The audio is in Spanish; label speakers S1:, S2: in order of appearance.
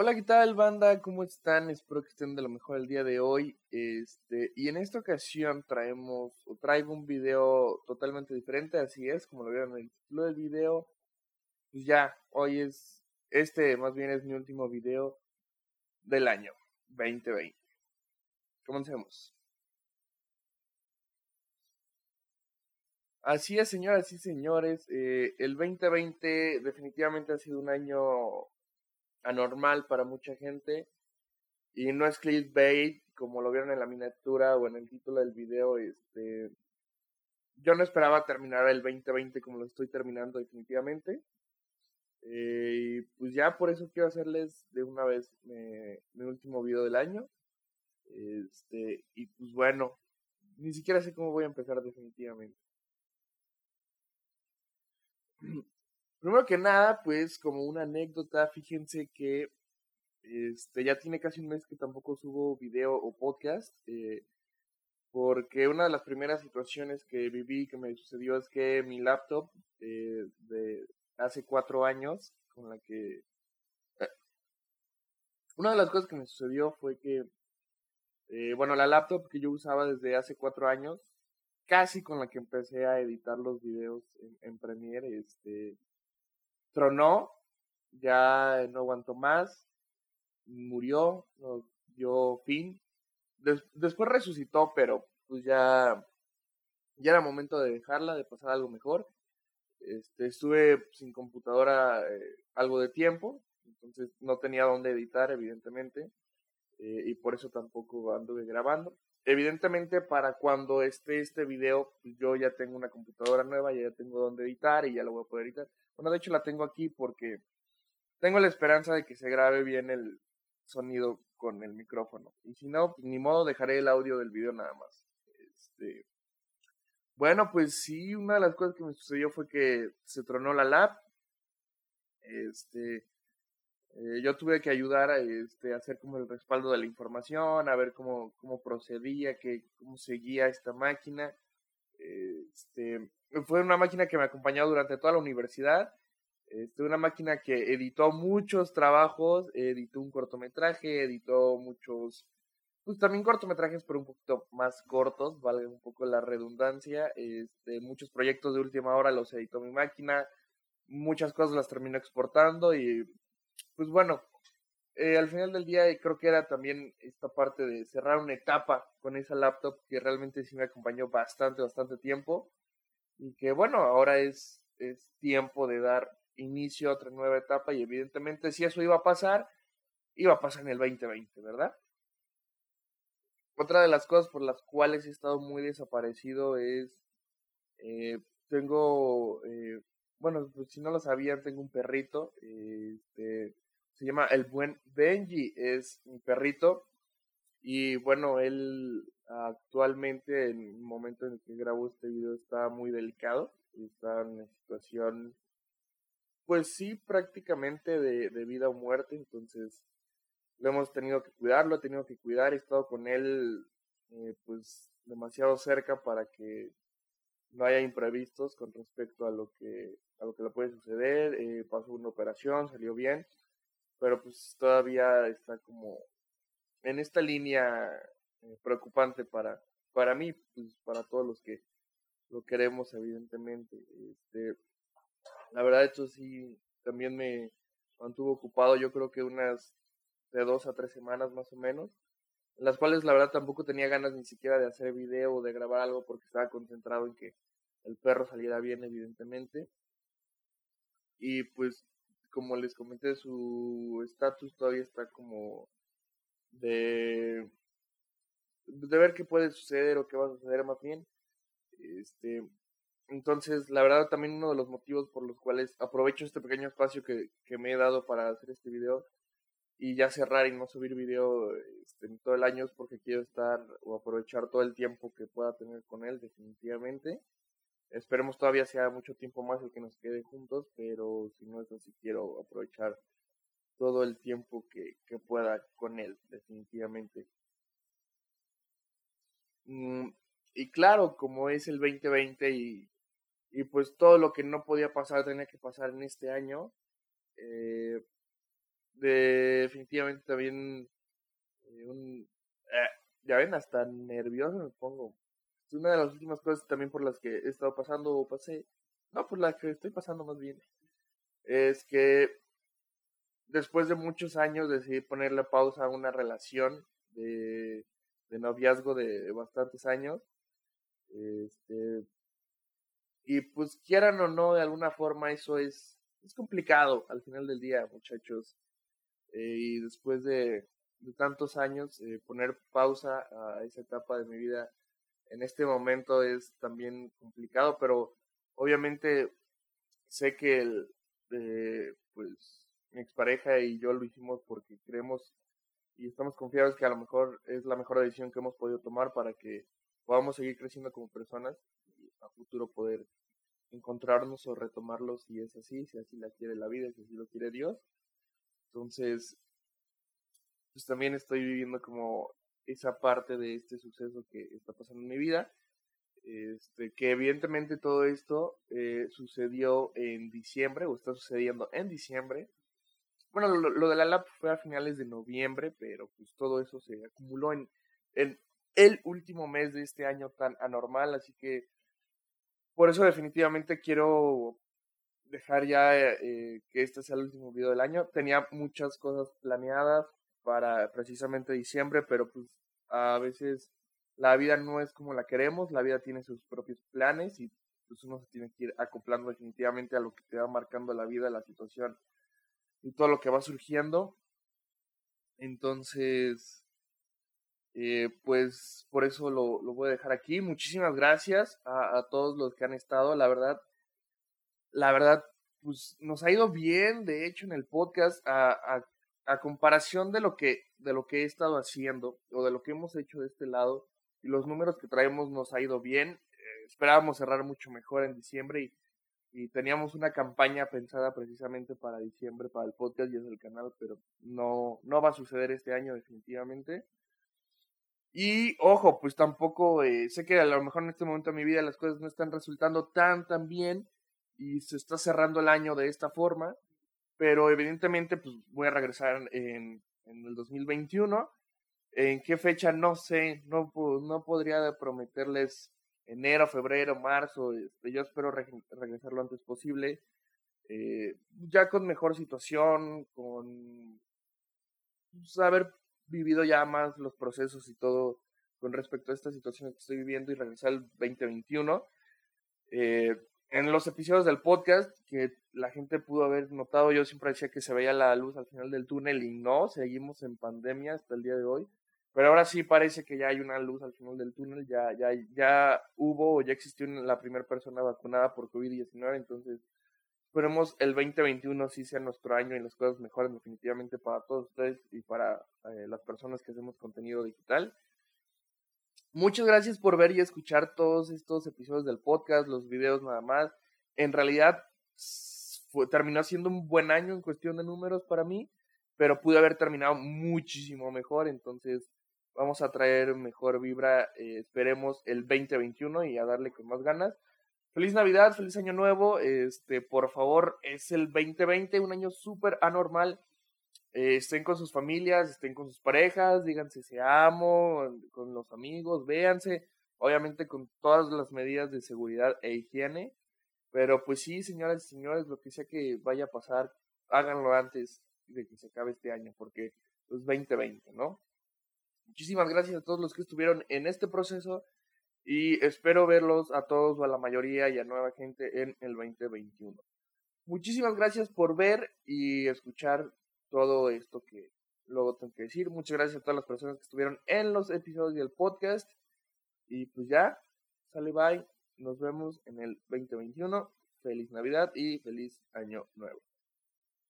S1: Hola, ¿qué tal, banda? ¿Cómo están? Espero que estén de lo mejor el día de hoy. Este, y en esta ocasión traemos, o traigo un video totalmente diferente, así es, como lo vieron en el título del video. Pues ya, hoy es, este más bien es mi último video del año 2020. Comencemos. Así es, señoras y señores, eh, el 2020 definitivamente ha sido un año anormal para mucha gente. Y no es clickbait, como lo vieron en la miniatura o en el título del video. Este, yo no esperaba terminar el 2020 como lo estoy terminando definitivamente. Eh, y pues ya por eso quiero hacerles de una vez mi último video del año. Este, y pues bueno, ni siquiera sé cómo voy a empezar definitivamente. Primero que nada, pues como una anécdota, fíjense que este, ya tiene casi un mes que tampoco subo video o podcast, eh, porque una de las primeras situaciones que viví, que me sucedió, es que mi laptop eh, de hace cuatro años, con la que... Eh, una de las cosas que me sucedió fue que, bueno, la laptop que yo usaba desde hace cuatro años, casi con la que empecé a editar los videos en Premiere, este tronó, ya no aguantó más, murió, dio fin. después resucitó, pero pues ya, ya era momento de dejarla, de pasar algo mejor. Este, estuve sin computadora eh, algo de tiempo, entonces no tenía dónde editar, evidentemente, eh, y por eso tampoco anduve grabando. Evidentemente, para cuando esté este video, pues yo ya tengo una computadora nueva, ya tengo dónde editar y ya lo voy a poder editar. Bueno, de hecho la tengo aquí porque tengo la esperanza de que se grabe bien el sonido con el micrófono. Y si no, pues ni modo, dejaré el audio del video nada más. Este, bueno, pues sí, una de las cosas que me sucedió fue que se tronó la lab. Este, eh, yo tuve que ayudar a este, hacer como el respaldo de la información, a ver cómo, cómo procedía, que, cómo seguía esta máquina. Este, fue una máquina que me acompañó durante toda la universidad. Este, una máquina que editó muchos trabajos, editó un cortometraje, editó muchos, pues también cortometrajes, pero un poquito más cortos, vale un poco la redundancia. Este, muchos proyectos de última hora los editó mi máquina, muchas cosas las terminó exportando y, pues bueno, eh, al final del día creo que era también esta parte de cerrar una etapa con esa laptop que realmente sí me acompañó bastante, bastante tiempo y que bueno, ahora es, es tiempo de dar inicio a otra nueva etapa y evidentemente si eso iba a pasar, iba a pasar en el 2020, ¿verdad? Otra de las cosas por las cuales he estado muy desaparecido es, eh, tengo, eh, bueno, pues si no lo sabían, tengo un perrito, este, se llama el buen Benji, es mi perrito, y bueno, él actualmente en el momento en el que grabo este video está muy delicado, está en una situación, pues sí, prácticamente de, vida o muerte, entonces lo hemos tenido que cuidar, lo he tenido que cuidar, he estado con él eh, pues demasiado cerca para que no haya imprevistos con respecto a lo que a lo que le puede suceder, eh, pasó una operación, salió bien, pero pues todavía está como en esta línea eh, preocupante para, para mí, pues para todos los que lo queremos, evidentemente. Este, la verdad, esto sí también me mantuvo ocupado, yo creo que unas de dos a tres semanas más o menos, en las cuales la verdad tampoco tenía ganas ni siquiera de hacer video o de grabar algo porque estaba concentrado en que el perro saliera bien, evidentemente. Y pues, como les comenté, su estatus todavía está como de, de ver qué puede suceder o qué va a suceder más bien. Este, entonces, la verdad, también uno de los motivos por los cuales aprovecho este pequeño espacio que, que me he dado para hacer este video y ya cerrar y no subir video este, todo el año es porque quiero estar o aprovechar todo el tiempo que pueda tener con él, definitivamente. Esperemos todavía sea mucho tiempo más el que nos quede juntos, pero si no es así, quiero aprovechar todo el tiempo que, que pueda con él, definitivamente. Mm, y claro, como es el 2020 y, y pues todo lo que no podía pasar tenía que pasar en este año, eh, definitivamente también eh, un, eh, ya ven, hasta nervioso me pongo. Es una de las últimas cosas también por las que he estado pasando o pasé, no, por las que estoy pasando más bien, es que después de muchos años decidí ponerle pausa a una relación de, de noviazgo de, bastantes años. Este, y pues quieran o no, de alguna forma eso es, es complicado al final del día, muchachos. Eh, y después de, de tantos años, eh, poner pausa a esa etapa de mi vida en este momento es también complicado, pero obviamente sé que el, eh, pues mi expareja y yo lo hicimos porque creemos y estamos confiados que a lo mejor es la mejor decisión que hemos podido tomar para que podamos seguir creciendo como personas y a futuro poder encontrarnos o retomarlos si es así, si así la quiere la vida, si así lo quiere Dios. Entonces, pues también estoy viviendo como esa parte de este suceso que está pasando en mi vida. Este, que evidentemente todo esto eh, sucedió en diciembre o está sucediendo en diciembre. Bueno, lo, de la LAP fue a finales de noviembre, pero pues todo eso se acumuló en, en el último mes de este año tan anormal, así que por eso definitivamente quiero dejar ya eh, que este sea el último video del año. Tenía muchas cosas planeadas para precisamente diciembre, pero pues a veces la vida no es como la queremos, la vida tiene sus propios planes y pues uno se tiene que ir acoplando definitivamente a lo que te va marcando la vida, la situación y todo lo que va surgiendo. Entonces, eh, pues por eso lo, voy a dejar aquí. Muchísimas gracias a, todos los que han estado. La verdad, la verdad, pues nos ha ido bien, de hecho, en el podcast, a, a comparación de lo que de lo que he estado haciendo o de lo que hemos hecho de este lado y los números que traemos nos ha ido bien. Eh, esperábamos cerrar mucho mejor en diciembre y, teníamos una campaña pensada precisamente para diciembre para el podcast y es el canal, pero no, no va a suceder este año definitivamente. Y ojo, pues tampoco eh, sé que a lo mejor en este momento de mi vida las cosas no están resultando tan tan bien y se está cerrando el año de esta forma, pero evidentemente pues voy a regresar en, en el 2021. ¿En qué fecha? No sé, no, no podría prometerles enero, febrero, marzo. Este, yo espero regresar lo antes posible. Eh, ya con mejor situación, con pues, haber vivido ya más los procesos y todo con respecto a esta situación que estoy viviendo y regresar al 2021. Eh, en los episodios del podcast que la gente pudo haber notado, yo siempre decía que se veía la luz al final del túnel y no, seguimos en pandemia hasta el día de hoy. Pero ahora sí parece que ya hay una luz al final del túnel, ya, ya, ya hubo o ya existió la primera persona vacunada por COVID-19, entonces esperemos el 2021 sí sea nuestro año y las cosas mejoren definitivamente para todos ustedes y para eh, las personas que hacemos contenido digital. Muchas gracias por ver y escuchar todos estos episodios del podcast, los videos nada más. En realidad terminó siendo un buen año en cuestión de números para mí, pero pude haber terminado muchísimo mejor, entonces vamos a traer mejor vibra, eh, esperemos el 2021 y a darle con más ganas. Feliz Navidad, feliz Año Nuevo, este, por favor, es el 2020, un año súper anormal eh, estén con sus familias, estén con sus parejas, díganse se amo, con los amigos, véanse, obviamente con todas las medidas de seguridad e higiene, pero pues sí, señoras y señores, lo que sea que vaya a pasar, háganlo antes de que se acabe este año, porque es 2020, ¿no? Muchísimas gracias a todos los que estuvieron en este proceso y espero verlos a todos o a la mayoría y a nueva gente en el 2021. Muchísimas gracias por ver y escuchar todo esto que luego tengo que decir. Muchas gracias a todas las personas que estuvieron en los episodios del podcast. Y pues ya, sale bye. Nos vemos en el 2021. Feliz Navidad y feliz Año Nuevo.